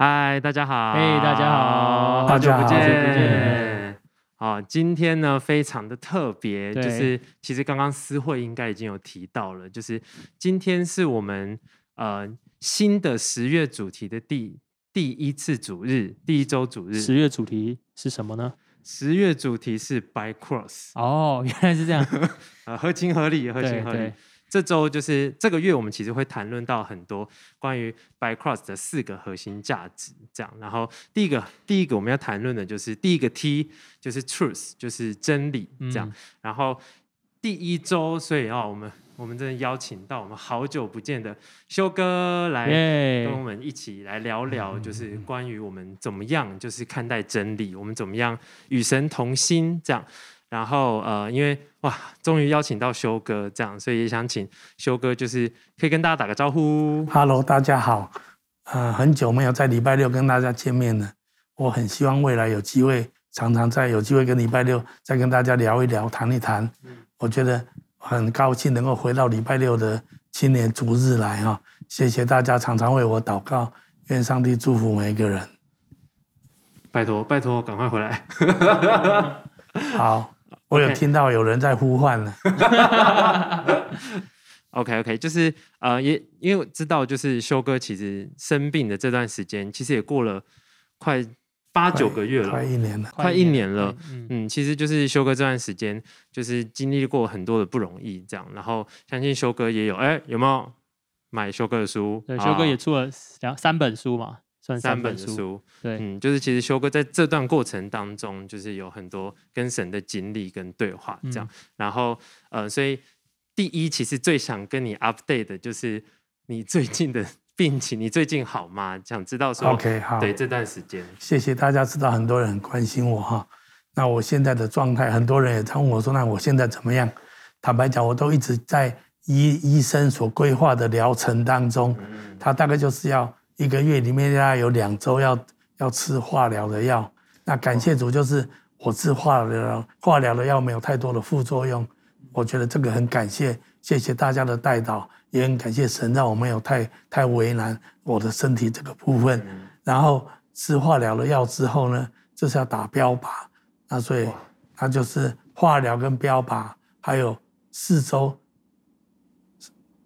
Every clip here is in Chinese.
嗨，大家好！嘿，hey, 大家好！好久不见！好久不见！好，今天呢非常的特别，就是其实刚刚思慧应该已经有提到了，就是今天是我们呃新的十月主题的第第一次主日，第一周主日。十月主题是什么呢？十月主题是 By Cross。哦，原来是这样，呃，合情合理，合情合理。这周就是这个月，我们其实会谈论到很多关于 By Cross 的四个核心价值，这样。然后第一个，第一个我们要谈论的就是第一个 T，就是 Truth，就是真理，这样。嗯、然后第一周，所以啊，我们我们真的邀请到我们好久不见的修哥来跟我们一起来聊聊，就是关于我们怎么样就是看待真理，我们怎么样与神同心，这样。然后呃，因为哇，终于邀请到修哥这样，所以也想请修哥，就是可以跟大家打个招呼。Hello，大家好，呃，很久没有在礼拜六跟大家见面了，我很希望未来有机会，常常在有机会跟礼拜六再跟大家聊一聊、谈一谈。嗯、我觉得很高兴能够回到礼拜六的青年逐日来哈，谢谢大家常常为我祷告，愿上帝祝福每一个人。拜托拜托，赶快回来。好。我有听到有人在呼唤了。OK OK，就是呃，也因为我知道，就是修哥其实生病的这段时间，其实也过了快八九个月了，快一年了，快一年了。嗯，嗯，其实就是修哥这段时间，就是经历过很多的不容易，这样。然后相信修哥也有，哎，有没有买修哥的书？对，修哥也出了两三本书嘛。三,三本书，对，嗯，就是其实修哥在这段过程当中，就是有很多跟神的经历跟对话这样，嗯、然后呃，所以第一其实最想跟你 update 的就是你最近的病情，你最近好吗？想知道说，OK，好，对这段时间，谢谢大家知道很多人很关心我哈，那我现在的状态，很多人也常问我说，那我现在怎么样？坦白讲，我都一直在医医生所规划的疗程当中，嗯、他大概就是要。一个月里面大概有两周要要吃化疗的药，那感谢主，就是我吃化疗化疗的药没有太多的副作用，我觉得这个很感谢，谢谢大家的带导，也很感谢神让我没有太太为难我的身体这个部分。然后吃化疗的药之后呢，就是要打标靶，那所以它就是化疗跟标靶，还有四周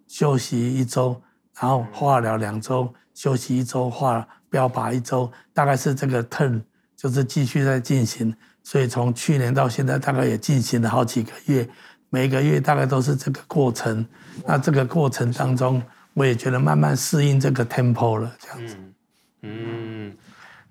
休息一周，然后化疗两周。休息一周，化标靶一周，大概是这个 turn，就是继续在进行。所以从去年到现在，大概也进行了好几个月，每个月大概都是这个过程。那这个过程当中，我也觉得慢慢适应这个 tempo 了，这样子。嗯。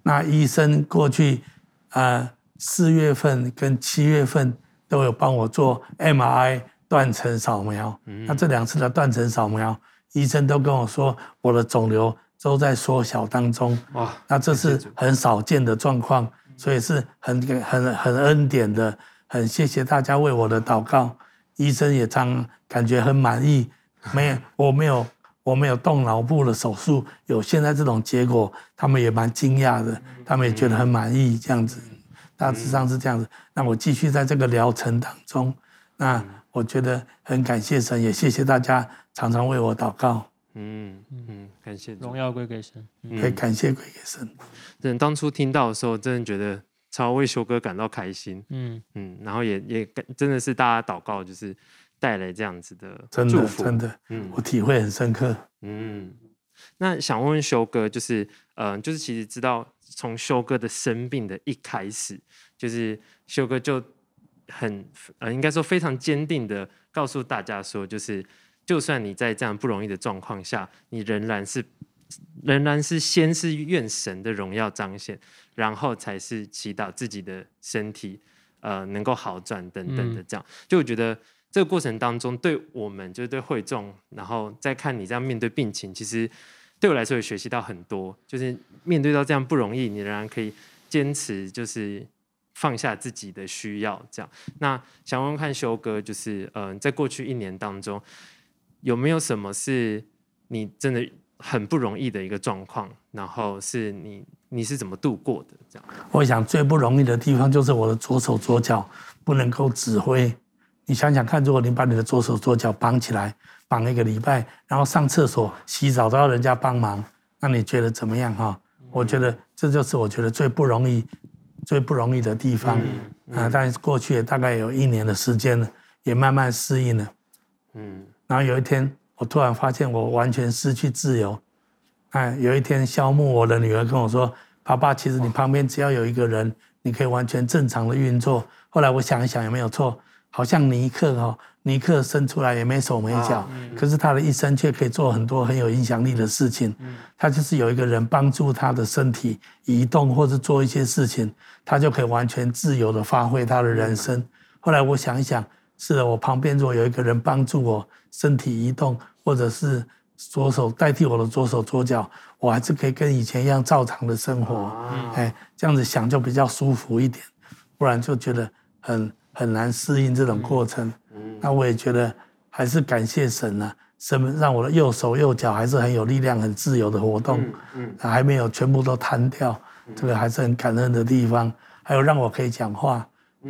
那医生过去啊，四月份跟七月份都有帮我做 MRI 断层扫描。那这两次的断层扫描，医生都跟我说我的肿瘤。都在缩小当中，哇！那这是很少见的状况，所以是很很很恩典的，很谢谢大家为我的祷告。医生也常感觉很满意，没有我没有我没有动脑部的手术，有现在这种结果，他们也蛮惊讶的，他们也觉得很满意这样子。大致上是这样子。那我继续在这个疗程当中，那我觉得很感谢神，也谢谢大家常常为我祷告。嗯嗯，感谢荣耀归给神，可以感谢归给神。嗯，当初听到的时候，真的觉得超为修哥感到开心。嗯。嗯，然后也也真的是大家祷告，就是带来这样子的祝福，真的，真的，嗯，我体会很深刻。嗯，那想问问修哥，就是嗯、呃，就是其实知道从修哥的生病的一开始，就是修哥就很呃，应该说非常坚定的告诉大家说，就是。就算你在这样不容易的状况下，你仍然是，仍然是先是愿神的荣耀彰显，然后才是祈祷自己的身体，呃，能够好转等等的这样。嗯、就我觉得这个过程当中，对我们就是对会众，然后再看你这样面对病情，其实对我来说也学习到很多。就是面对到这样不容易，你仍然可以坚持，就是放下自己的需要这样。那想问问看修哥，就是嗯、呃，在过去一年当中。有没有什么是你真的很不容易的一个状况？然后是你你是怎么度过的？这样，我想最不容易的地方就是我的左手左脚不能够指挥。你想想看，如果你把你的左手左脚绑起来，绑一个礼拜，然后上厕所、洗澡都要人家帮忙，那你觉得怎么样？哈，我觉得这就是我觉得最不容易、最不容易的地方、嗯嗯、啊。但是过去也大概有一年的时间了，也慢慢适应了。嗯，然后有一天，我突然发现我完全失去自由。哎，有一天，萧木我的女儿跟我说：“爸爸，其实你旁边只要有一个人，你可以完全正常的运作。”后来我想一想，也没有错。好像尼克哦，尼克生出来也没手没脚，啊嗯、可是他的一生却可以做很多很有影响力的事情。嗯、他就是有一个人帮助他的身体移动或者做一些事情，他就可以完全自由的发挥他的人生。嗯、后来我想一想，是的，我旁边如果有一个人帮助我身体移动，或者是左手代替我的左手左脚，我还是可以跟以前一样照常的生活。啊、哎，这样子想就比较舒服一点，不然就觉得很。很难适应这种过程，嗯，那我也觉得还是感谢神啊，神让我的右手右脚还是很有力量、很自由的活动，嗯，嗯，还没有全部都瘫掉，这个还是很感恩的地方。还有让我可以讲话，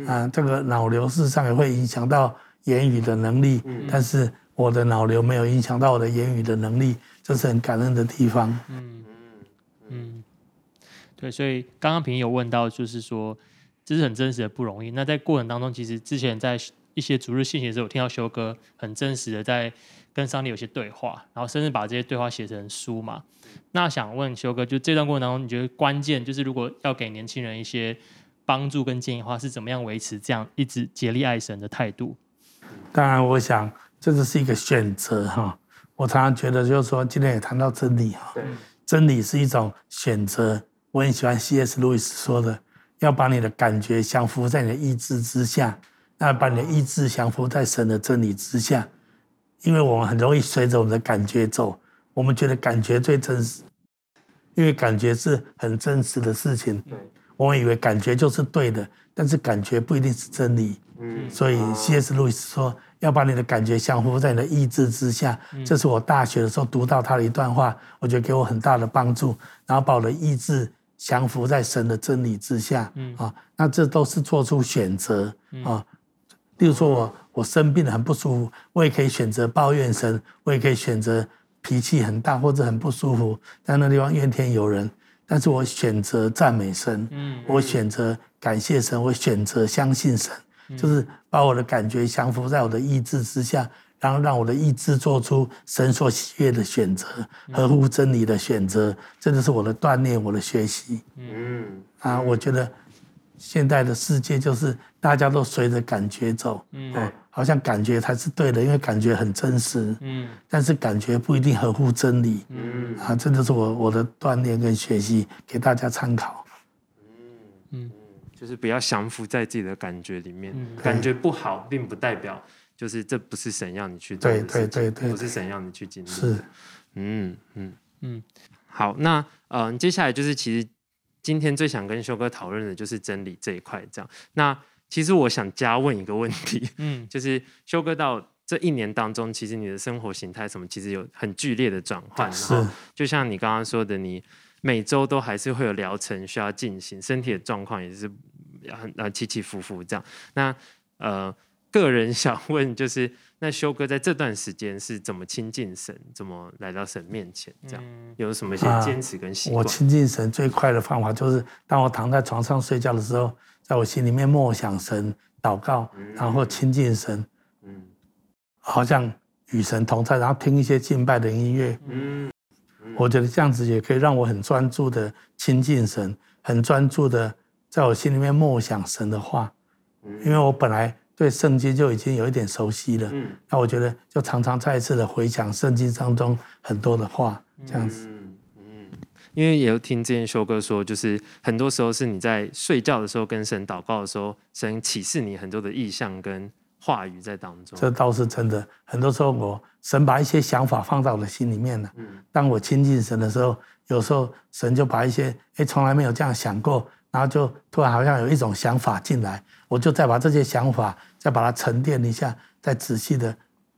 啊，这个脑瘤事实上也会影响到言语的能力，但是我的脑瘤没有影响到我的言语的能力，这是很感恩的地方。嗯嗯，对，所以刚刚平有问到，就是说。这是很真实的不容易。那在过程当中，其实之前在一些逐日信息的时候，我听到修哥很真实的在跟上帝有些对话，然后甚至把这些对话写成书嘛。那想问修哥，就这段过程当中，你觉得关键就是如果要给年轻人一些帮助跟建议的话，是怎么样维持这样一直竭力爱神的态度？当然，我想这只是一个选择哈。我常常觉得，就是说今天也谈到真理哈，对真理是一种选择。我很喜欢 C.S. 路易斯说的。要把你的感觉降服在你的意志之下，那把你的意志降服在神的真理之下，因为我们很容易随着我们的感觉走，我们觉得感觉最真实，因为感觉是很真实的事情。对，我们以为感觉就是对的，但是感觉不一定是真理。嗯，所以 C.S. 路易斯说，要把你的感觉降服在你的意志之下，这是我大学的时候读到他的一段话，我觉得给我很大的帮助，然后把我的意志。降服在神的真理之下，嗯啊，那这都是做出选择啊。例如说我我生病了很不舒服，我也可以选择抱怨神，我也可以选择脾气很大或者很不舒服，在那地方怨天尤人。但是我选择赞美神，嗯，我选择感谢神，我选择相信神，就是把我的感觉降服在我的意志之下。然后让我的意志做出神所喜悦的选择，合乎真理的选择，这就是我的锻炼，我的学习。嗯。啊，我觉得现在的世界就是大家都随着感觉走，嗯，好像感觉才是对的，因为感觉很真实，嗯，但是感觉不一定合乎真理，嗯啊，这就是我我的锻炼跟学习，给大家参考。嗯嗯，就是不要降服在自己的感觉里面，感觉不好，并不代表。就是这不是神让你去做的事情，对对对对，不是神让你去经历。是，嗯嗯嗯。好，那嗯、呃，接下来就是其实今天最想跟修哥讨论的就是真理这一块。这样，那其实我想加问一个问题，嗯，就是修哥到这一年当中，其实你的生活形态什么，其实有很剧烈的转换。是，就像你刚刚说的，你每周都还是会有疗程需要进行，身体的状况也是很呃起起伏伏这样。那呃。个人想问，就是那修哥在这段时间是怎么亲近神，怎么来到神面前？这样有什么一些坚持跟习惯？啊，我亲近神最快的方法就是，当我躺在床上睡觉的时候，在我心里面默想神，祷告，然后亲近神，嗯，好像与神同在，然后听一些敬拜的音乐，嗯，我觉得这样子也可以让我很专注的亲近神，很专注的在我心里面默想神的话，因为我本来。对圣经就已经有一点熟悉了，嗯，那我觉得就常常再一次的回想圣经当中很多的话，这样子，因为也有听之前修哥说，就是很多时候是你在睡觉的时候跟神祷告的时候，神启示你很多的意象跟话语在当中，这倒是真的。很多时候我神把一些想法放到我的心里面了，嗯，当我亲近神的时候，有时候神就把一些哎从来没有这样想过。然后就突然好像有一种想法进来，我就再把这些想法再把它沉淀一下，再仔细的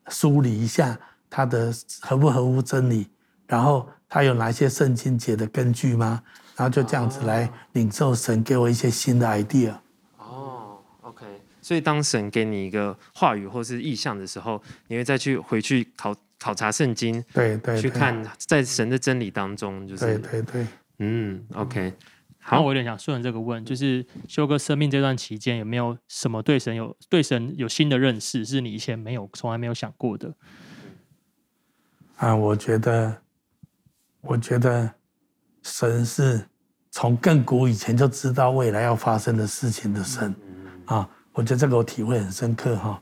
梳理一下它的合不合乎真理，然后他有哪些圣经节的根据吗？然后就这样子来领受神给我一些新的 idea。哦，OK。所以当神给你一个话语或是意向的时候，你会再去回去考考察圣经，对对，去看在神的真理当中，就是对对对。嗯，OK。好，我有点想顺着这个问，就是修哥生命这段期间有没有什么对神有对神有新的认识，是你以前没有从来没有想过的？啊，我觉得，我觉得神是从更古以前就知道未来要发生的事情的神啊，我觉得这个我体会很深刻哈。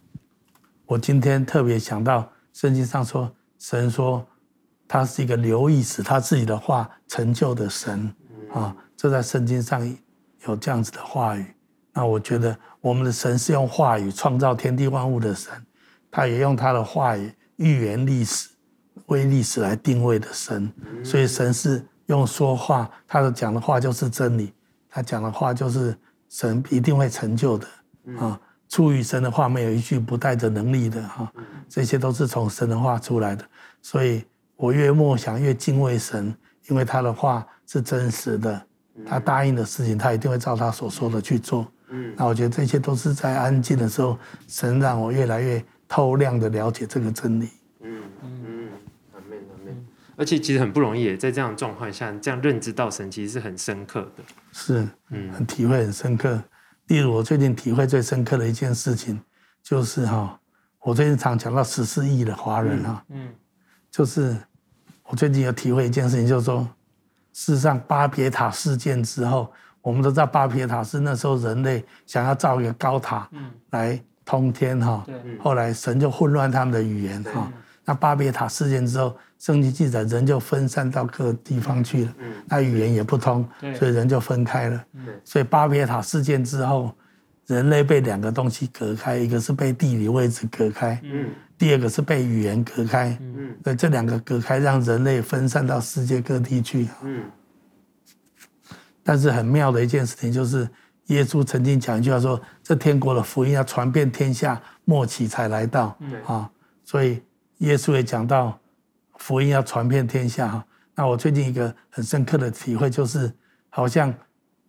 我今天特别想到圣经上说，神说他是一个留意使他自己的话成就的神啊。这在圣经上有这样子的话语，那我觉得我们的神是用话语创造天地万物的神，他也用他的话语预言历史，为历史来定位的神。所以神是用说话，他的讲的话就是真理，他讲的话就是神一定会成就的啊。出于神的话，没有一句不带着能力的哈。这些都是从神的话出来的，所以我越默想越敬畏神，因为他的话是真实的。他答应的事情，他一定会照他所说的去做。嗯，那我觉得这些都是在安静的时候，神让我越来越透亮的了解这个真理。而且其实很不容易，在这样的状况下，这样认知到神其实是很深刻的。是，嗯，很体会很深刻。例如我最近体会最深刻的一件事情，就是哈，我最近常讲到十四亿的华人哈，嗯，就是我最近有体会一件事情，就是说。事实上，巴别塔事件之后，我们都知道巴别塔是那时候人类想要造一个高塔，来通天哈。后来神就混乱他们的语言哈。那巴别塔事件之后，圣经记载人就分散到各地方去了，那语言也不通，所以人就分开了。所以巴别塔事件之后，人类被两个东西隔开，一个是被地理位置隔开，第二个是被语言隔开，嗯，对，这两个隔开，让人类分散到世界各地去，嗯。但是很妙的一件事情就是，耶稣曾经讲一句话说：“这天国的福音要传遍天下，末期才来到。”啊，所以耶稣也讲到福音要传遍天下。哈，那我最近一个很深刻的体会就是，好像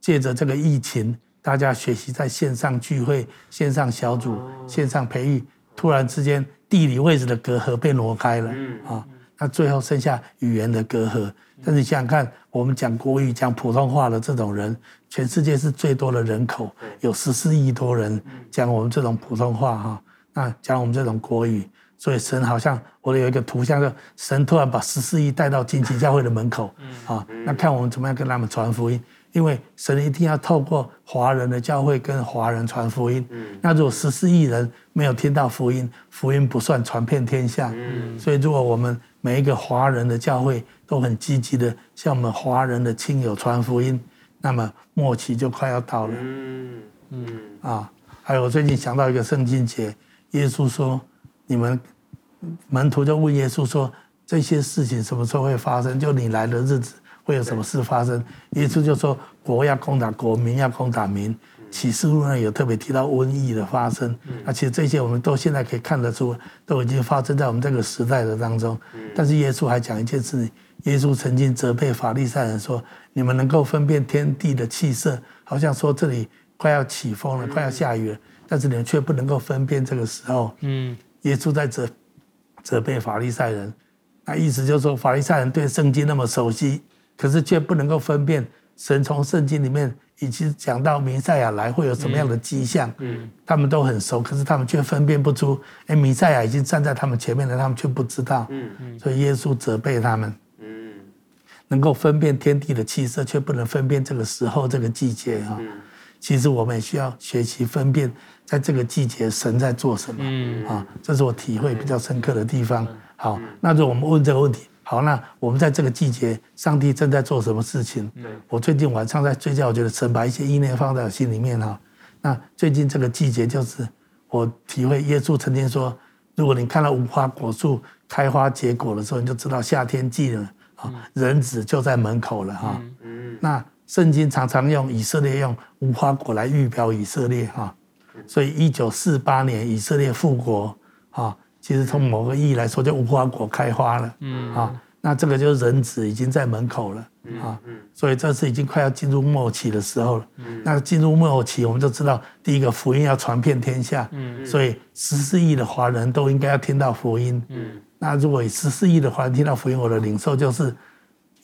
借着这个疫情，大家学习在线上聚会、线上小组、线上培育，突然之间。地理位置的隔阂被挪开了，啊，那最后剩下语言的隔阂。但是想想看，我们讲国语、讲普通话的这种人，全世界是最多的人口，有十四亿多人讲我们这种普通话哈，那讲我们这种国语，所以神好像我有一个图像，就神突然把十四亿带到惊奇教会的门口，啊，那看我们怎么样跟他们传福音。因为神一定要透过华人的教会跟华人传福音。那如果十四亿人没有听到福音，福音不算传遍天下。所以如果我们每一个华人的教会都很积极的向我们华人的亲友传福音，那么末期就快要到了。嗯嗯啊，还有我最近想到一个圣经节，耶稣说：“你们门徒就问耶稣说，这些事情什么时候会发生？就你来的日子。”会有什么事发生？耶稣就说：“国要攻打国，民要攻打民。”启示录呢有特别提到瘟疫的发生。那其实这些我们都现在可以看得出，都已经发生在我们这个时代的当中。但是耶稣还讲一件事情：耶稣曾经责备法利赛人说：“你们能够分辨天地的气色，好像说这里快要起风了，快要下雨了，但是你们却不能够分辨这个时候。”嗯，耶稣在责责备法利赛人，那意思就是说法利赛人对圣经那么熟悉。可是却不能够分辨神从圣经里面已经讲到弥赛亚来会有什么样的迹象，嗯，他们都很熟，可是他们却分辨不出，哎，弥赛亚已经站在他们前面了，他们却不知道，嗯嗯，所以耶稣责备他们，嗯，能够分辨天地的气色，却不能分辨这个时候这个季节啊，其实我们也需要学习分辨，在这个季节神在做什么，嗯啊，这是我体会比较深刻的地方。好，那如果我们问这个问题。好，那我们在这个季节，上帝正在做什么事情？我最近晚上在睡觉，我觉得神把一些意念放在我心里面哈。那最近这个季节，就是我体会耶稣曾经说，如果你看到无花果树开花结果的时候，你就知道夏天近了啊，人子就在门口了哈。那圣经常常用以色列用无花果来预表以色列哈，所以一九四八年以色列复国啊。其实从某个意义来说，就无花果开花了，嗯。啊，那这个就是人子已经在门口了，啊，所以这次已经快要进入末期的时候了，那进入末期，我们就知道第一个福音要传遍天下，嗯。所以十四亿的华人都应该要听到福音，嗯。那如果十四亿的华人听到福音，我的领受就是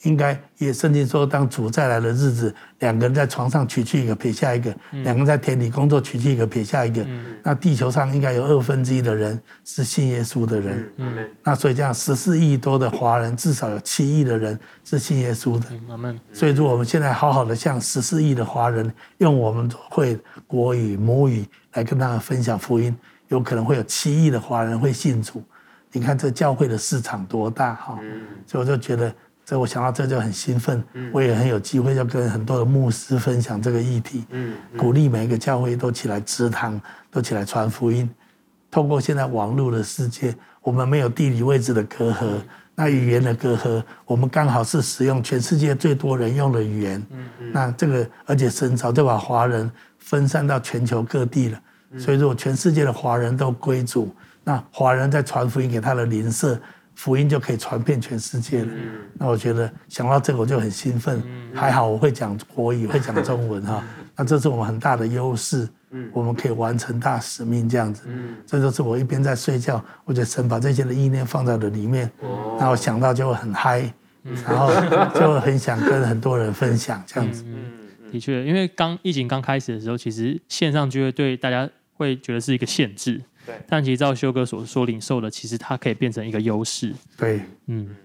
应该也圣经说，当主再来的日子，两个人在床上取去一个，撇下一个；两个人在田里工作，娶去一个，撇下一个。那地球上应该有二分之一的人是信耶稣的人。嗯那所以这样十四亿多的华人，至少有七亿的人是信耶稣的。所以，如果我们现在好好的向十四亿的华人，用我们会国语母语来跟他们分享福音，有可能会有七亿的华人会信主。你看这教会的市场多大哈！所以我就觉得，这我想到这就很兴奋，我也很有机会要跟很多的牧师分享这个议题，鼓励每一个教会都起来支堂，都起来传福音。透过现在网络的世界，我们没有地理位置的隔阂，那语言的隔阂，我们刚好是使用全世界最多人用的语言。那这个，而且神早就把华人分散到全球各地了，所以如果全世界的华人都归主。那华人在传福音给他的邻舍，福音就可以传遍全世界了。那我觉得想到这个我就很兴奋。还好我会讲国语，会讲中文哈。那这是我们很大的优势，我们可以完成大使命这样子。这就是我一边在睡觉，我觉得神把这些的意念放在了里面，然后想到就会很嗨，然后就很想跟很多人分享这样子。的确，因为刚疫情刚开始的时候，其实线上就会对大家会觉得是一个限制。对，但其实照修哥所说领受的，其实它可以变成一个优势。对，嗯，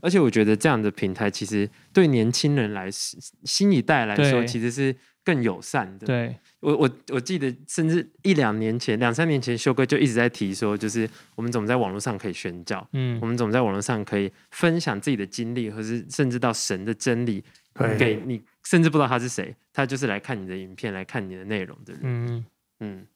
而且我觉得这样的平台，其实对年轻人来，新一代来说，其实是更友善的。对，我我我记得，甚至一两年前、两三年前，修哥就一直在提说，就是我们怎么在网络上可以宣教，嗯，我们怎么在网络上可以分享自己的经历，或是甚至到神的真理给你，甚至不知道他是谁，他就是来看你的影片、来看你的内容的人。嗯。嗯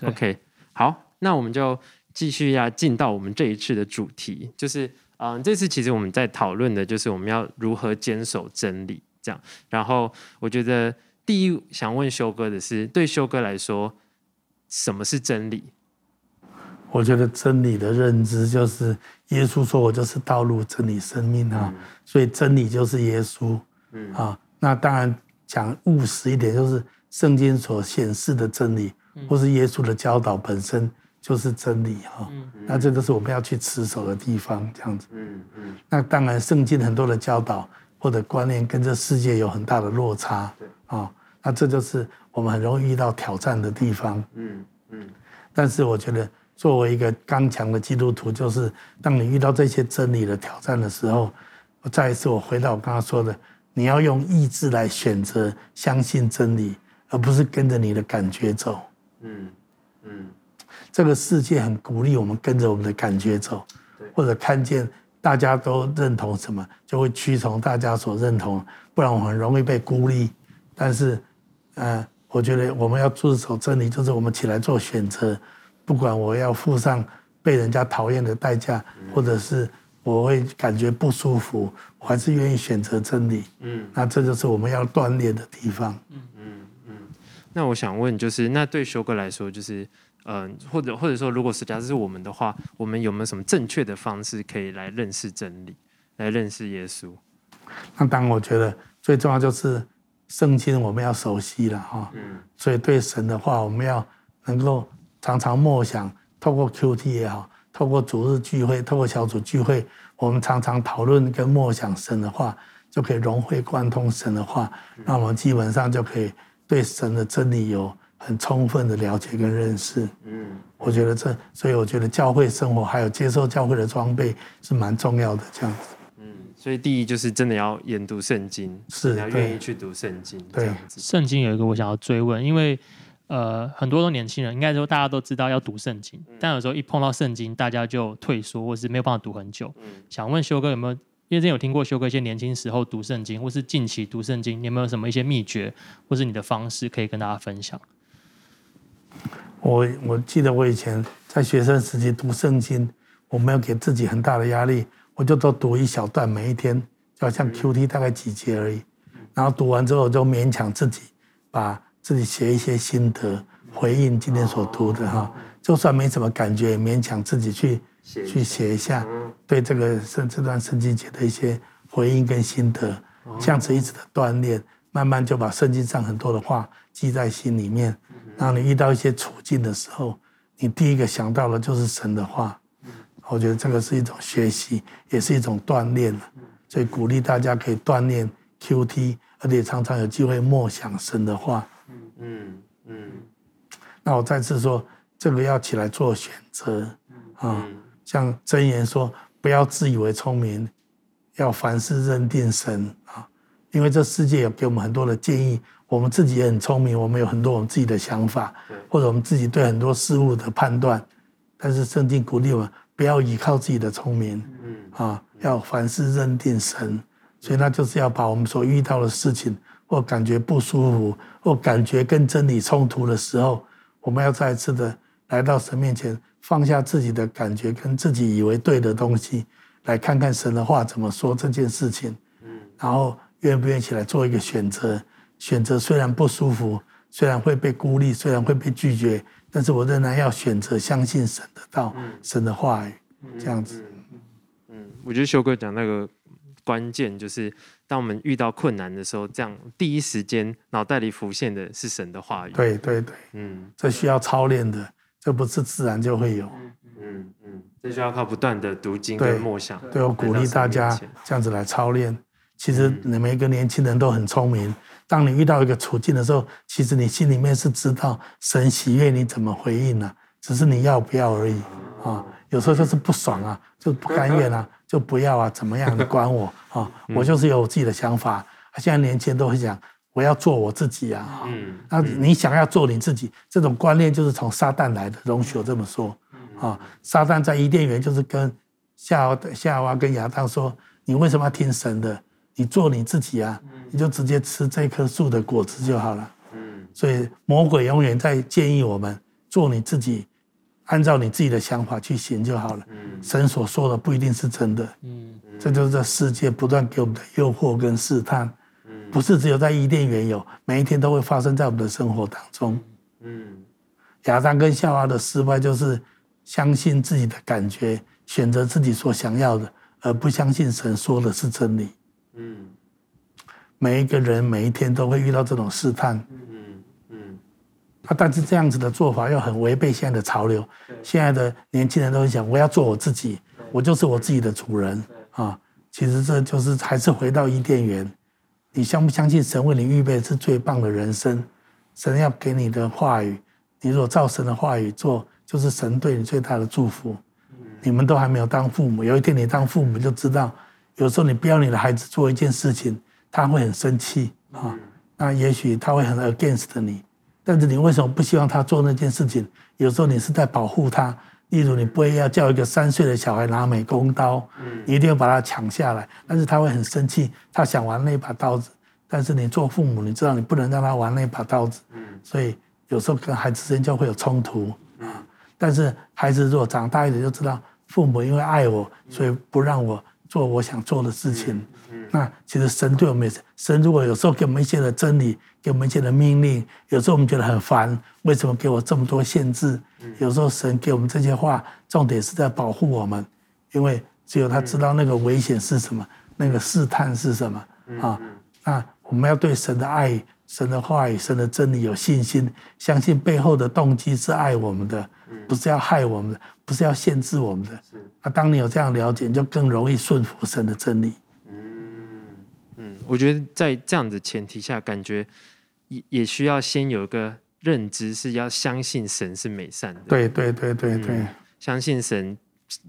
，OK。好，那我们就继续要进到我们这一次的主题，就是嗯、呃，这次其实我们在讨论的就是我们要如何坚守真理，这样。然后我觉得第一想问修哥的是，对修哥来说，什么是真理？我觉得真理的认知就是耶稣说：“我就是道路、真理、生命啊。嗯”所以真理就是耶稣。嗯啊，那当然讲务实一点，就是圣经所显示的真理。或是耶稣的教导本身就是真理哈，那这都是我们要去持守的地方，这样子。嗯嗯。那当然，圣经很多的教导或者观念跟这世界有很大的落差。对。啊，那这就是我们很容易遇到挑战的地方。嗯嗯。但是我觉得，作为一个刚强的基督徒，就是当你遇到这些真理的挑战的时候，我再一次我回到我刚刚说的，你要用意志来选择相信真理，而不是跟着你的感觉走。嗯嗯，这个世界很鼓励我们跟着我们的感觉走，或者看见大家都认同什么，就会屈从大家所认同，不然我很容易被孤立。但是，呃，我觉得我们要遵守真理，就是我们起来做选择，不管我要付上被人家讨厌的代价，或者是我会感觉不舒服，我还是愿意选择真理。嗯，那这就是我们要锻炼的地方。嗯。那我想问，就是那对修哥来说，就是嗯、呃，或者或者说，如果是假设是我们的话，我们有没有什么正确的方式可以来认识真理，来认识耶稣？那当然，我觉得最重要就是圣经我们要熟悉了哈。嗯。所以对神的话，我们要能够常常默想，透过 QT 也好，透过主日聚会，透过小组聚会，我们常常讨论跟默想神的话，就可以融会贯通神的话，那我们基本上就可以。对神的真理有很充分的了解跟认识，嗯，我觉得这，所以我觉得教会生活还有接受教会的装备是蛮重要的，这样子。嗯，所以第一就是真的要研读圣经，是要愿意去读圣经，对，这样子。圣经有一个我想要追问，因为呃，很多都年轻人应该说大家都知道要读圣经，但有时候一碰到圣经，大家就退缩，或是没有办法读很久。嗯，想问修哥有没有？因为之前有听过修哥一些年轻时候读圣经，或是近期读圣经，你有没有什么一些秘诀，或是你的方式可以跟大家分享？我我记得我以前在学生时期读圣经，我没有给自己很大的压力，我就都读一小段，每一天就好像 QT 大概几节而已。然后读完之后就勉强自己，把自己写一些心得，回应今天所读的哈。就算没什么感觉，也勉强自己去。去写一下对这个圣这段圣经节的一些回应跟心得，这样子一直的锻炼，慢慢就把圣经上很多的话记在心里面。让你遇到一些处境的时候，你第一个想到的就是神的话。我觉得这个是一种学习，也是一种锻炼。所以鼓励大家可以锻炼 QT，而且常常有机会默想神的话。嗯嗯。那我再次说，这个要起来做选择啊，像箴言说，不要自以为聪明，要凡事认定神啊，因为这世界有给我们很多的建议，我们自己也很聪明，我们有很多我们自己的想法，或者我们自己对很多事物的判断，但是圣经鼓励我们不要依靠自己的聪明，啊。要凡事认定神，所以那就是要把我们所遇到的事情，或感觉不舒服，或感觉跟真理冲突的时候，我们要再一次的来到神面前，放下自己的感觉跟自己以为对的东西，来看看神的话怎么说这件事情。然后愿不愿意起来做一个选择？选择虽然不舒服，虽然会被孤立，虽然会被拒绝，但是我仍然要选择相信神的道，神的话语，这样子。嗯我觉得修哥讲那个关键就是，当我们遇到困难的时候，这样第一时间脑袋里浮现的是神的话语。对对对，嗯，这需要操练的，这不是自然就会有。嗯嗯，这就要靠不断的读经跟默想。对，我鼓励大家这样子来操练。其实你每一个年轻人都很聪明，当你遇到一个处境的时候，其实你心里面是知道神喜悦你怎么回应呢？只是你要不要而已啊。有时候就是不爽啊，就不甘愿啊。就不要啊，怎么样？你管我啊！我就是有我自己的想法。现在年轻人都会讲，我要做我自己啊。嗯，那你想要做你自己，这种观念就是从撒旦来的。容许我这么说啊，撒旦在伊甸园就是跟夏夏娃跟亚当说：“你为什么要听神的？你做你自己啊，你就直接吃这棵树的果子就好了。”嗯，所以魔鬼永远在建议我们做你自己。按照你自己的想法去行就好了。神所说的不一定是真的。嗯这就是这世界不断给我们的诱惑跟试探。不是只有在伊甸园有，每一天都会发生在我们的生活当中。嗯亚当跟夏娃的失败就是相信自己的感觉，选择自己所想要的，而不相信神说的是真理。嗯每一个人每一天都会遇到这种试探。嗯嗯，啊但是这样子的做法又很违背现在的潮流。现在的年轻人都会想，我要做我自己，我就是我自己的主人啊。其实这就是还是回到伊甸园。你相不相信神为你预备的是最棒的人生？神要给你的话语，你如果照神的话语做，就是神对你最大的祝福。你们都还没有当父母，有一天你当父母就知道，有时候你不要你的孩子做一件事情，他会很生气啊。那也许他会很 against 你。但是你为什么不希望他做那件事情？有时候你是在保护他，例如你不会要叫一个三岁的小孩拿美工刀，你一定要把他抢下来。但是他会很生气，他想玩那把刀子。但是你做父母，你知道你不能让他玩那把刀子，所以有时候跟孩子之间就会有冲突啊。但是孩子如果长大一点，就知道父母因为爱我，所以不让我做我想做的事情。那其实神对我们也是，神如果有时候给我们一些的真理，给我们一些的命令，有时候我们觉得很烦，为什么给我这么多限制？有时候神给我们这些话，重点是在保护我们，因为只有他知道那个危险是什么，那个试探是什么啊。那我们要对神的爱、神的话语、神的真理有信心，相信背后的动机是爱我们的，不是要害我们的，不是要限制我们的。那当你有这样了解，你就更容易顺服神的真理。我觉得在这样的前提下，感觉也也需要先有一个认知，是要相信神是美善的。对对对对对，嗯，相信神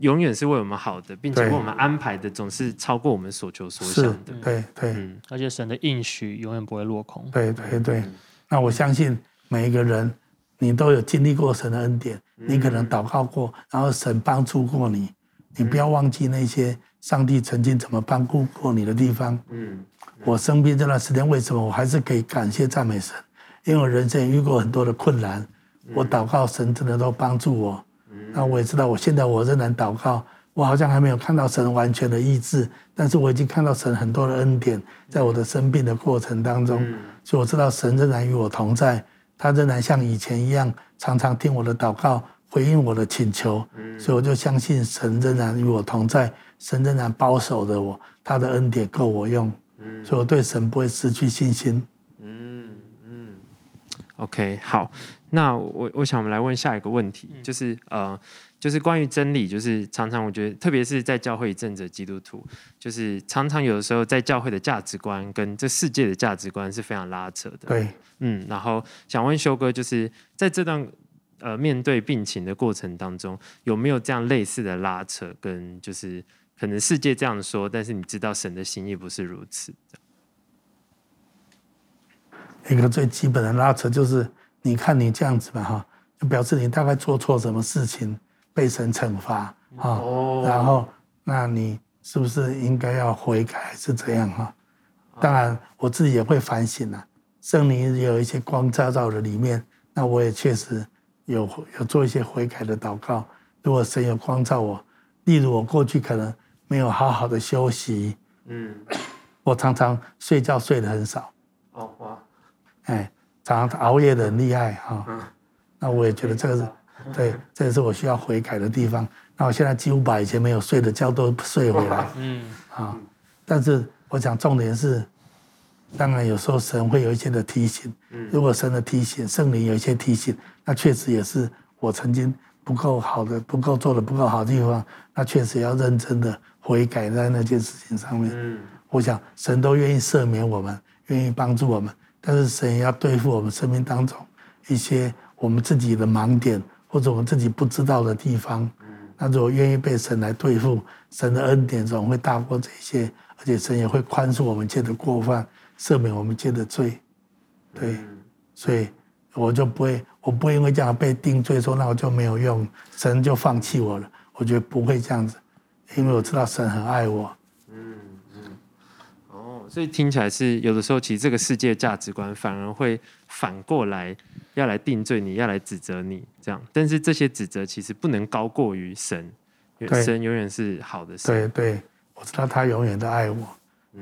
永远是为我们好的，并且为我们安排的总是超过我们所求所想的。对对，嗯，而且神的应许永远不会落空。对对对，那我相信每一个人，你都有经历过神的恩典，你可能祷告过，然后神帮助过你，你不要忘记那些上帝曾经怎么帮助过你的地方。嗯。我生病这段时间，为什么我还是可以感谢赞美神？因为我人生也遇过很多的困难，我祷告神真的都帮助我。那我也知道，我现在我仍然祷告，我好像还没有看到神完全的意志，但是我已经看到神很多的恩典，在我的生病的过程当中，所以我知道神仍然与我同在，他仍然像以前一样，常常听我的祷告，回应我的请求，所以我就相信神仍然与我同在，神仍然保守着我，他的恩典够我用。所以我对神不会失去信心。嗯嗯 OK，好，那我我想我们来问下一个问题，嗯、就是呃，就是关于真理，就是常常我觉得，特别是在教会一阵子的基督徒，就是常常有的时候在教会的价值观跟这世界的价值观是非常拉扯的。对，嗯，然后想问修哥，就是在这段呃面对病情的过程当中，有没有这样类似的拉扯？跟就是可能世界这样说，但是你知道神的心意不是如此。一个最基本的拉扯就是，你看你这样子吧，哈，就表示你大概做错什么事情被神惩罚啊，哦、然后那你是不是应该要悔改，还是这样哈？当然我自己也会反省啊，圣灵也有一些光照在我的里面，那我也确实有有做一些悔改的祷告。如果神有光照我，例如我过去可能没有好好的休息，嗯，我常常睡觉睡得很少，哦哇。哎，常常熬夜的很厉害哈，嗯、那我也觉得这个是，对，这也是我需要悔改的地方。那我现在几乎把以前没有睡的觉都睡回来，嗯，啊，但是我想重点是，当然有时候神会有一些的提醒，如果神的提醒，圣灵有一些提醒，那确实也是我曾经不够好的、不够做的不够好的地方，那确实要认真的悔改在那件事情上面。嗯，我想神都愿意赦免我们，愿意帮助我们。但是神也要对付我们生命当中一些我们自己的盲点，或者我们自己不知道的地方。那如果愿意被神来对付，神的恩典总会大过这些，而且神也会宽恕我们借的过犯，赦免我们借的罪。对，所以我就不会，我不会因为这样被定罪，说那我就没有用，神就放弃我了。我觉得不会这样子，因为我知道神很爱我。嗯嗯，哦所以听起来是有的时候，其实这个世界价值观反而会反过来要来定罪你，要来指责你这样。但是这些指责其实不能高过于神，神永远是好的神。对对，我知道他永远都爱我。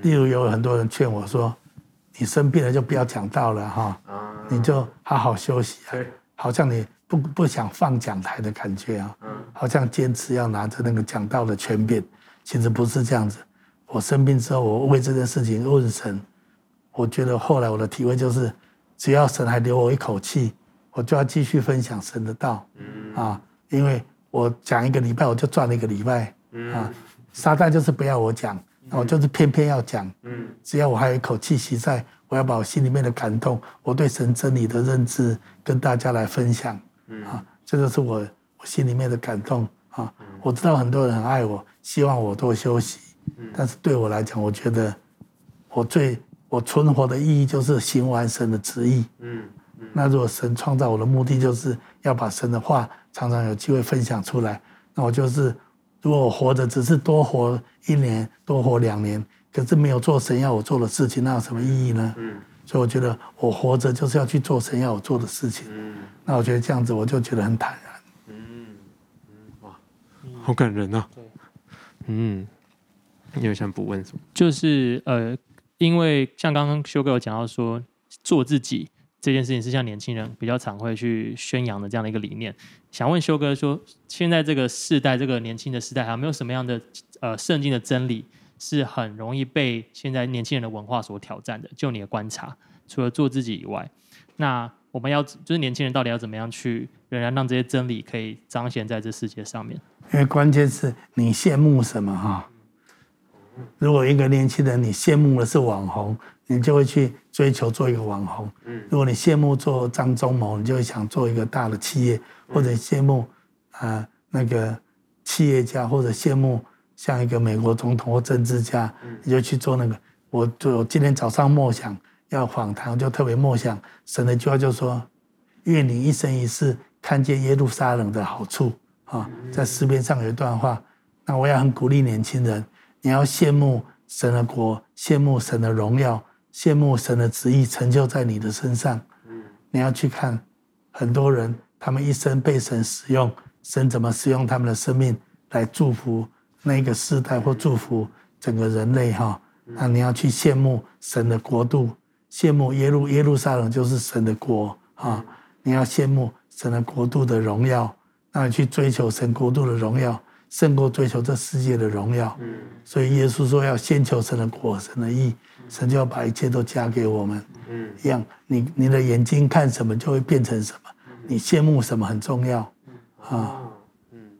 例如有很多人劝我说：“你生病了就不要讲道了哈，你就好好休息啊。”好像你不不想放讲台的感觉啊，好像坚持要拿着那个讲道的权柄，其实不是这样子。我生病之后，我为这件事情问神。我觉得后来我的体会就是，只要神还留我一口气，我就要继续分享神的道。啊，因为我讲一个礼拜，我就赚了一个礼拜。啊，撒旦就是不要我讲，我就是偏偏要讲。嗯只要我还有一口气息在，我要把我心里面的感动，我对神真理的认知跟大家来分享。嗯啊，这就是我我心里面的感动。啊，我知道很多人很爱我，希望我多休息。嗯但是对我来讲，我觉得我最我存活的意义就是行完神的旨意。嗯，那如果神创造我的目的就是要把神的话常常有机会分享出来，那我就是如果我活着只是多活一年、多活两年，可是没有做神要我做的事情，那有什么意义呢？嗯，所以我觉得我活着就是要去做神要我做的事情。嗯，那我觉得这样子我就觉得很坦然。嗯嗯，哇，好感人啊。对，嗯。你有想补问什么？就是呃，因为像刚刚修哥有讲到说，做自己这件事情是像年轻人比较常会去宣扬的这样的一个理念。想问修哥说，现在这个世代，这个年轻的时代，还有没有什么样的呃圣经的真理是很容易被现在年轻人的文化所挑战的？就你的观察，除了做自己以外，那我们要就是年轻人到底要怎么样去仍然让这些真理可以彰显在这世界上面？因为关键是你羡慕什么哈？如果一个年轻人你羡慕的是网红，你就会去追求做一个网红。嗯如果你羡慕做张忠谋，你就会想做一个大的企业，或者羡慕啊、呃、那个企业家，或者羡慕像一个美国总统或政治家，你就去做那个。我就今天早上默想要访谈，就特别默想神的一句话，就说：愿你一生一世看见耶路撒冷的好处啊。在诗篇上有一段话，那我也很鼓励年轻人。你要羡慕神的国，羡慕神的荣耀，羡慕神的旨意成就在你的身上。你要去看很多人，他们一生被神使用，神怎么使用他们的生命来祝福那个世代或祝福整个人类哈？那你要去羡慕神的国度，羡慕耶路耶路撒冷就是神的国啊！你要羡慕神的国度的荣耀，那你去追求神国度的荣耀。胜过追求这世界的荣耀。所以耶稣说要先求神的果、神的义，神就要把一切都加给我们。嗯。一样，你你的眼睛看什么就会变成什么，你羡慕什么很重要。啊。嗯。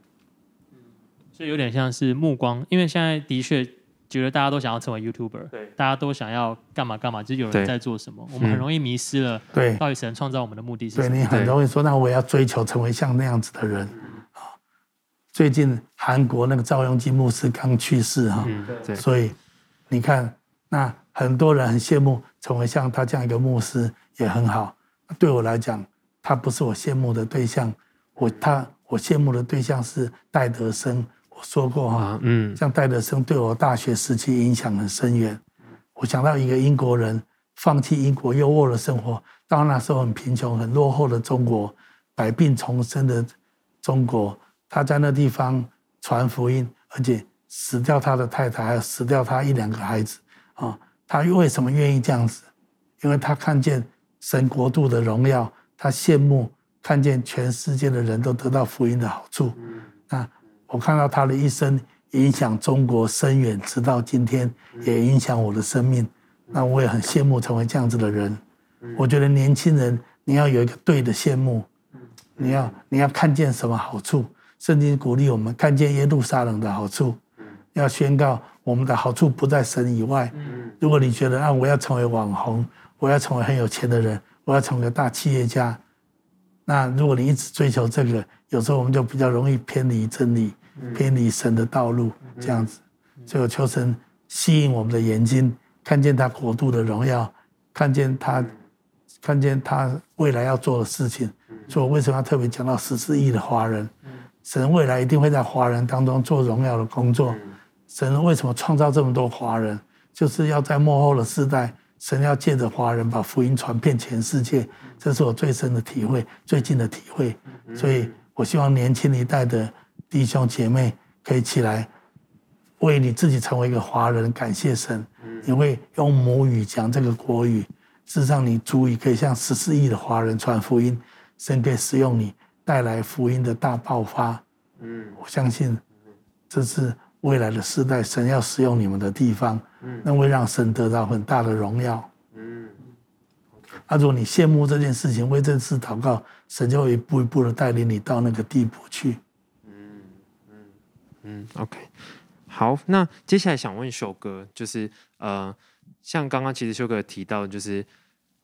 所以有点像是目光，因为现在的确觉得大家都想要成为 YouTuber，对，大家都想要干嘛干嘛，就是有人在做什么，我们很容易迷失了。对，到底神创造我们的目的是什么？对，你很容易说，那我也要追求成为像那样子的人。最近韩国那个赵镕基牧师刚去世哈，对，所以你看，那很多人很羡慕成为像他这样一个牧师也很好。对我来讲，他不是我羡慕的对象，我他我羡慕的对象是戴德生。我说过哈，嗯，像戴德生对我大学时期影响很深远。我想到一个英国人放弃英国优渥的生活，到那时候很贫穷、很落后的中国，百病丛生的中国，他在那地方传福音，而且死掉他的太太，还有死掉他一两个孩子啊。他为什么愿意这样子？因为他看见神国度的荣耀，他羡慕看见全世界的人都得到福音的好处。那。我看到他的一生影响中国深远，直到今天也影响我的生命。那我也很羡慕成为这样子的人。我觉得年轻人你要有一个对的羡慕，你要你要看见什么好处？圣经鼓励我们看见耶路撒冷的好处，要宣告我们的好处不在神以外。如果你觉得啊，我要成为网红，我要成为很有钱的人，我要成为大企业家，那如果你一直追求这个，有时候我们就比较容易偏离真理，偏离神的道路，这样子。所以我求神吸引我们的眼睛，看见他国度的荣耀，看见他，看见他未来要做的事情。所以我为什么要特别讲到十四亿的华人？神未来一定会在华人当中做荣耀的工作。神为什么创造这么多华人？就是要在幕后的世代，神要借着华人把福音传遍全世界。这是我最深的体会，最近的体会。所以。我希望年轻一代的弟兄姐妹可以起来，为你自己成为一个华人感谢神。你会用母语讲这个国语，事实上你足以可以向十四亿的华人传福音。神可以使用你带来福音的大爆发。嗯我相信这是未来的世代，神要使用你们的地方，嗯那会让神得到很大的荣耀。嗯啊，如果你羡慕这件事情，为这事祷告，神就会一步一步的带领你到那个地步去。嗯嗯嗯，OK，好，那接下来想问修哥，就是呃，像刚刚其实修哥提到，就是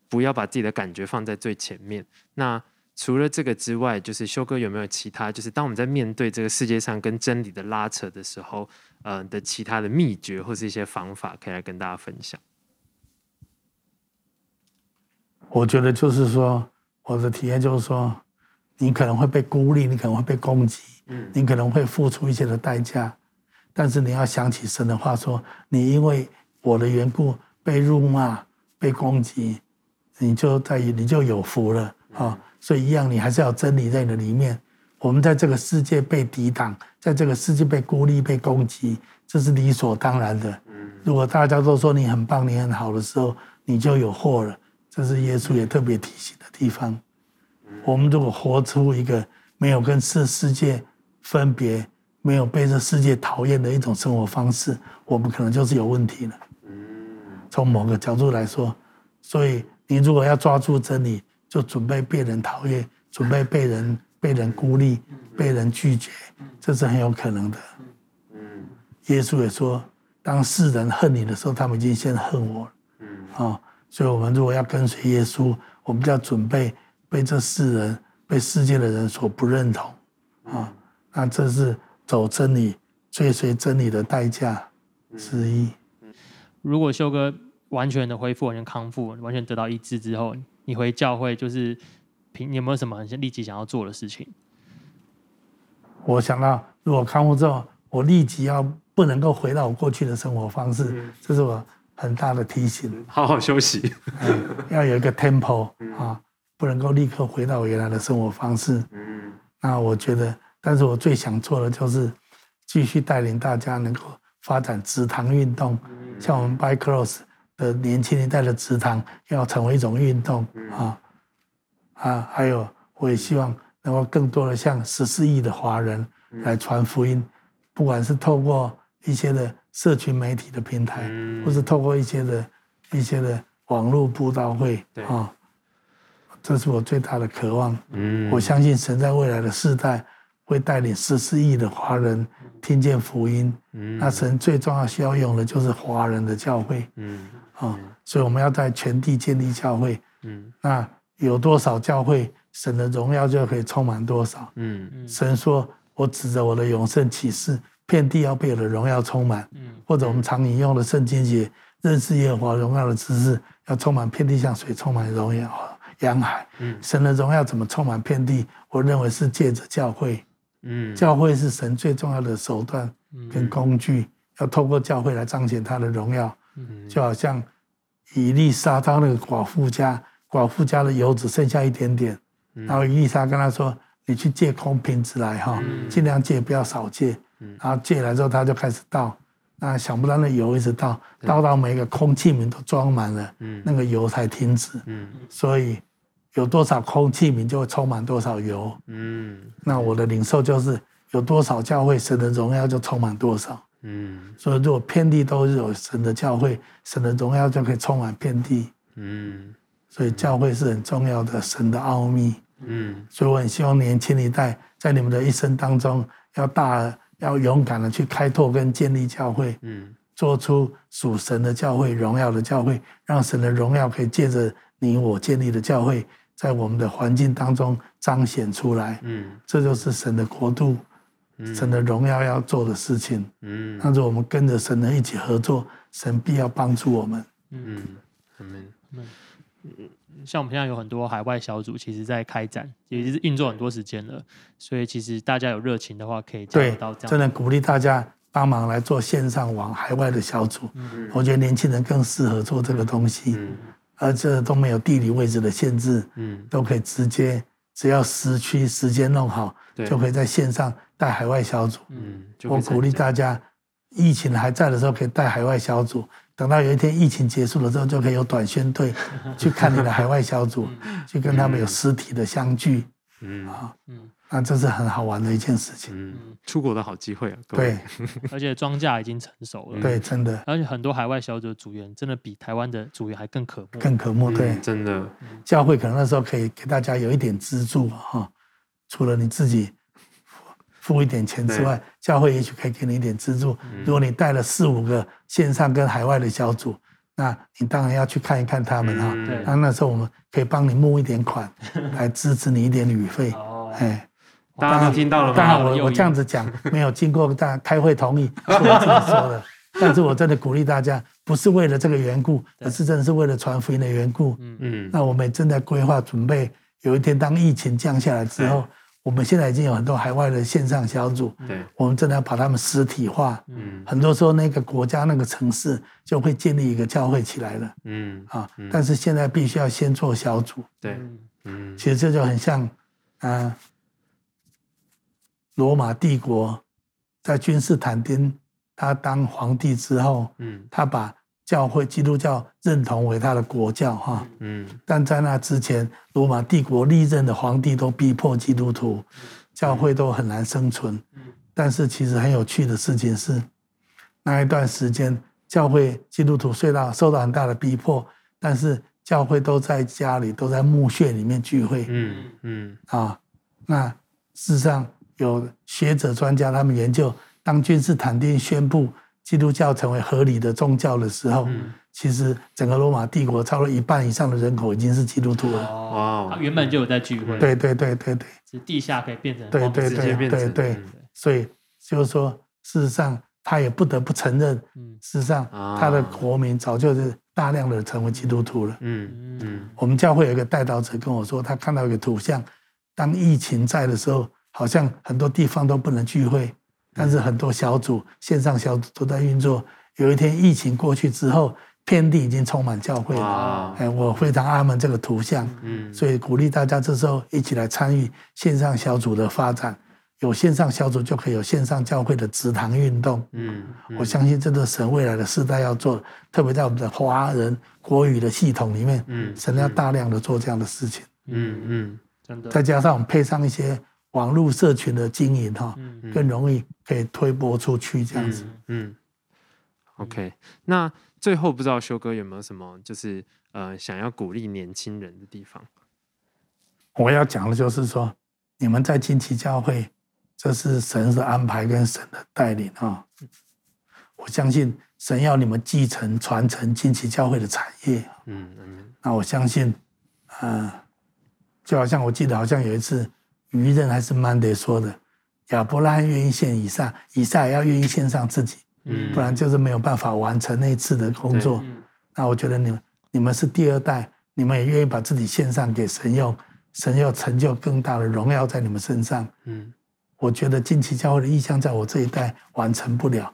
不要把自己的感觉放在最前面。那除了这个之外，就是修哥有没有其他，就是当我们在面对这个世界上跟真理的拉扯的时候，呃的其他的秘诀或是一些方法，可以来跟大家分享？我觉得就是说，我的体验就是说，你可能会被孤立，你可能会被攻击，你可能会付出一些的代价，但是你要想起神的话说，你因为我的缘故被辱骂、被攻击，你就在你就有福了啊！所以一样，你还是要真理在你的里面。我们在这个世界被抵挡，在这个世界被孤立、被攻击，这是理所当然的。如果大家都说你很棒、你很好的时候，你就有祸了。这是耶稣也特别提醒的地方。我们如果活出一个没有跟世世界分别、没有被这世界讨厌的一种生活方式，我们可能就是有问题了。从某个角度来说，所以你如果要抓住真理，就准备被人讨厌，准备被人被人孤立、被人拒绝，这是很有可能的。耶稣也说，当世人恨你的时候，他们已经先恨我了。啊。所以，我们如果要跟随耶稣，我们就要准备被这世人、被世界的人所不认同啊。那这是走真理、追随真理的代价之一。如果修哥完全的恢复、完全康复、完全得到医治之后，你回教会就是平你有没有什么很立即想要做的事情？我想到，如果康复之后，我立即要不能够回到我过去的生活方式，这是我。很大的提醒，好好休息，嗯、要有一个 tempo 啊，不能够立刻回到我原来的生活方式。嗯，那我觉得，但是我最想做的就是继续带领大家能够发展直堂运动，像我们 By Cross 的年轻一代的职堂要成为一种运动啊啊，还有我也希望能够更多的像十四亿的华人来传福音，不管是透过一些的社群媒体的平台，或是透过一些的一些的网络布道会啊，这是我最大的渴望。我相信神在未来的世代会带领十四亿的华人听见福音。那神最重要需要用的就是华人的教会。啊，所以我们要在全地建立教会。嗯那有多少教会，神的荣耀就可以充满多少。嗯嗯神说。我指着我的永生启示，遍地要被我的荣耀充满。嗯或者我们常引用的圣经节，认识耶和华荣耀的知识，要充满遍地，像水充满荣耀洋海。神的荣耀怎么充满遍地？我认为是借着教会。嗯教会是神最重要的手段跟工具，要透过教会来彰显他的荣耀。就好像以丽莎到那个寡妇家，寡妇家的油只剩下一点点，然后以利沙跟他说。你去借空瓶子来哈，尽量借，不要少借。然后借来之后，他就开始倒，那想不到那油一直倒，倒到每个空气皿都装满了，那个油才停止。所以有多少空气皿就会充满多少油。嗯那我的领受就是有多少教会，神的荣耀就充满多少。所以如果遍地都是有神的教会，神的荣耀就可以充满遍地。嗯。所以教会是很重要的神的奥秘。嗯，所以我很希望年轻一代在你们的一生当中，要大要勇敢的去开拓跟建立教会，嗯，做出属神的教会、荣耀的教会，让神的荣耀可以借着你我建立的教会，在我们的环境当中彰显出来，嗯，这就是神的国度，神的荣耀要做的事情，嗯，那是我们跟着神的一起合作，神必要帮助我们，嗯，阿门，嗯。像我们现在有很多海外小组，其实在开展，也就是运作很多时间了。所以其实大家有热情的话，可以加入到这样。真的鼓励大家帮忙来做线上往海外的小组。嗯，我觉得年轻人更适合做这个东西，嗯，而这都没有地理位置的限制，嗯，都可以直接只要时区时间弄好，就可以在线上带海外小组。嗯，我鼓励大家，疫情还在的时候可以带海外小组。等到有一天疫情结束了之后，就可以有短宣队 去看你的海外小组，去跟他们有实体的相聚，嗯。啊，嗯，那这是很好玩的一件事情，嗯，出国的好机会啊，对，而且庄稼已经成熟了，对，真的，而且很多海外小组的组员真的比台湾的组员还更可慕，更可慕，对，真的，教会可能那时候可以给大家有一点资助哈，除了你自己。付一点钱之外，教会也许可以给你一点资助。如果你带了四五个线上跟海外的小组，那你当然要去看一看他们哈。那那时候我们可以帮你募一点款，来支持你一点旅费。哎，大家都听到了吗？当然，我我这样子讲 没有经过大家开会同意，是我自己说的。但是我真的鼓励大家，不是为了这个缘故，而是真的是为了传福音的缘故。嗯嗯。那我们也正在规划准备，有一天当疫情降下来之后。我们现在已经有很多海外的线上小组，对，我们真的要把他们实体化。嗯，很多时候那个国家那个城市就会建立一个教会起来了。嗯啊，但是现在必须要先做小组。对，嗯，其实这就很像，啊，罗马帝国在君士坦丁他当皇帝之后，嗯，他把。教会基督教认同为他的国教哈，嗯，但在那之前，罗马帝国历任的皇帝都逼迫基督徒，教会都很难生存。但是其实很有趣的事情是，那一段时间，教会基督徒受到受到很大的逼迫，但是教会都在家里，都在墓穴里面聚会。嗯嗯啊，那事实上有学者专家他们研究，当君士坦丁宣布。基督教成为合理的宗教的时候，嗯、其实整个罗马帝国超过一半以上的人口已经是基督徒了。哦，他原本就有在聚会。对对对对对。是地下可以变成。对对对对对对。所以就是说，事实上他也不得不承认，事实上他的国民早就是大量的成为基督徒了。嗯嗯。我们教会有一个代导者跟我说，他看到一个图像，当疫情在的时候，好像很多地方都不能聚会。但是很多小组线上小组都在运作。有一天疫情过去之后，遍地已经充满教会了。哎，我非常阿门这个图像。嗯，所以鼓励大家这时候一起来参与线上小组的发展。有线上小组就可以有线上教会的职堂运动。嗯，我相信这个神未来的世代要做，特别在我们的华人国语的系统里面，嗯，神要大量的做这样的事情。嗯嗯，真的。再加上我们配上一些网络社群的经营哈，嗯更容易可以推播出去这样子。嗯，OK。那最后不知道修哥有没有什么就是呃想要鼓励年轻人的地方？我要讲的就是说，你们在近期教会，这是神的安排跟神的带领啊。我相信神要你们继承传承近期教会的产业。嗯嗯。那我相信，嗯、呃，就好像我记得好像有一次愚人还是 Monday 说的，亚伯拉罕愿意献以撒，以撒也要愿意献上自己，嗯，不然就是没有办法完成那次的工作。那我觉得你们你们是第二代，你们也愿意把自己献上给神用。神要成就更大的荣耀在你们身上。嗯，我觉得近期教会的意向在我这一代完成不了，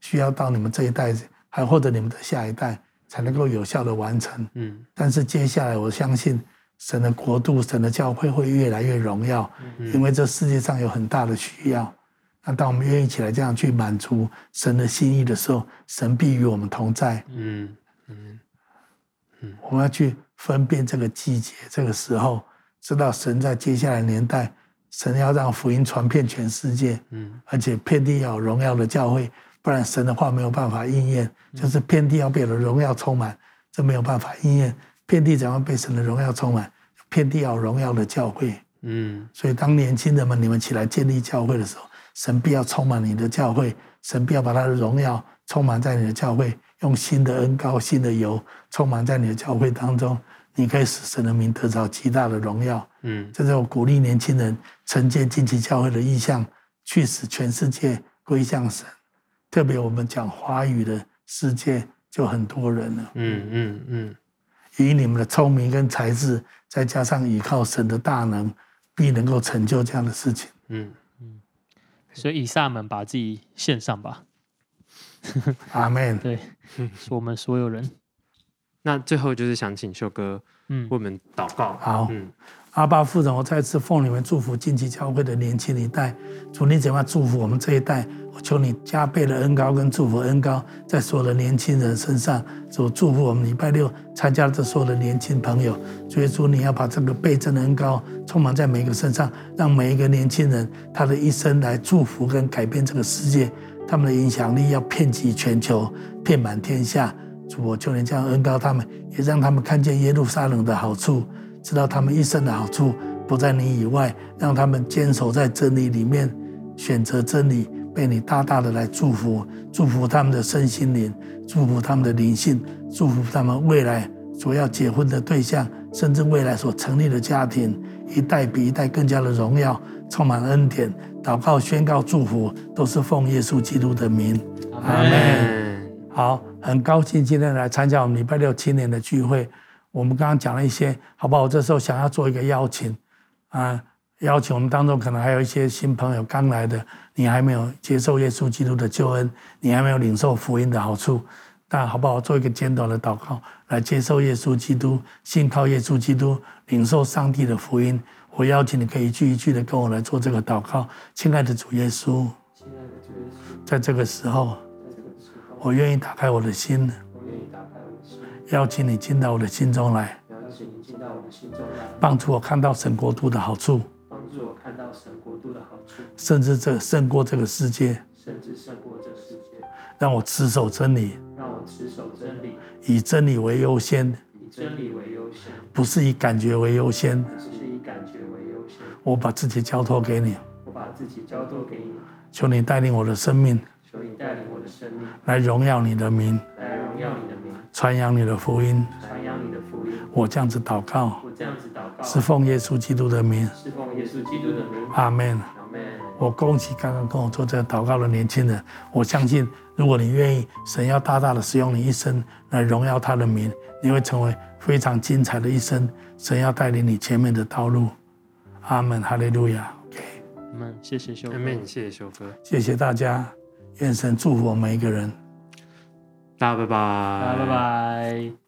需要到你们这一代，还或者你们的下一代才能够有效的完成。嗯，但是接下来我相信神的国度、神的教会会越来越荣耀，因为这世界上有很大的需要。那当我们愿意起来这样去满足神的心意的时候，神必与我们同在。嗯嗯嗯，我们要去。分辨这个季节，这个时候，知道神在接下来年代，神要让福音传遍全世界，嗯，而且遍地要有荣耀的教会，不然神的话没有办法应验，就是遍地要被的荣耀充满，这没有办法应验。遍地怎样被神的荣耀充满？遍地要有荣耀的教会，嗯，所以当年轻人们你们起来建立教会的时候，神必要充满你的教会，神必要把他的荣耀充满在你的教会，用新的恩膏、新的油充满在你的教会当中。你可以使神的名得到极大的荣耀。嗯，这是我鼓励年轻人承接近期教会的意向，去使全世界归向神。特别我们讲华语的世界就很多人了。嗯嗯嗯，以你们的聪明跟才智，再加上依靠神的大能，必能够成就这样的事情。嗯嗯，所以以撒们把自己献上吧。阿门。对，是我们所有人。那最后就是想请秀哥，嗯，为我们祷告。好，嗯，阿爸父神，我再次奉你们祝福近期教会的年轻一代，主你怎么样祝福我们这一代？我求你加倍的恩高跟祝福恩高在所有的年轻人身上，主祝福我们礼拜六参加的所有的年轻朋友。所以主你要把这个倍增的恩高充满在每一个身上，让每一个年轻人他的一生来祝福跟改变这个世界，他们的影响力要遍及全球，遍满天下。主，我求你这样恩高他们，也让他们看见耶路撒冷的好处，知道他们一生的好处不在你以外，让他们坚守在真理里面，选择真理，被你大大的来祝福，祝福他们的身心灵，祝福他们的灵性，祝福他们未来所要结婚的对象，甚至未来所成立的家庭，一代比一代更加的荣耀，充满恩典。祷告、宣告、祝福，都是奉耶稣基督的名，阿门。好，很高兴今天来参加我们礼拜六青年的聚会。我们刚刚讲了一些，好不好？我这时候想要做一个邀请，啊，邀请我们当中可能还有一些新朋友刚来的，你还没有接受耶稣基督的救恩，你还没有领受福音的好处，但好不好？做一个简短的祷告，来接受耶稣基督，信靠耶稣基督，领受上帝的福音。我邀请你可以一句一句的跟我来做这个祷告，亲爱的主耶稣，亲爱的主耶稣，在这个时候。我愿意打开我的心，我愿意打开我的心，邀请你进到我的心中来，邀请你进到我的心中来，帮助我看到神国度的好处，帮助我看到神国度的好处，甚至这胜过这个世界，甚至胜过这世界，让我持守真理，让我持守真理，以真理为优先，以真理为优先，不是以感觉为优先，不是以感觉为优先，我把自己交托给你，我把自己交托给你，求你带领我的生命。求你带领我的生命来荣耀你的名，来荣耀你的名，传扬你的福音，传扬你的福音。我这样子祷告，我这样子祷告，是奉耶稣基督的名，是奉耶稣基督的名。阿门，阿门。我恭喜刚刚跟我做这个祷告的年轻人。我相信，如果你愿意，神要大大的使用你一生来荣耀他的名，你会成为非常精彩的一生。神要带领你前面的道路。阿门，哈利路亚。OK，阿门。谢谢修哥，阿门。谢谢修哥，谢谢大家。愿神祝福我们每一个人。大家拜拜，大家拜拜。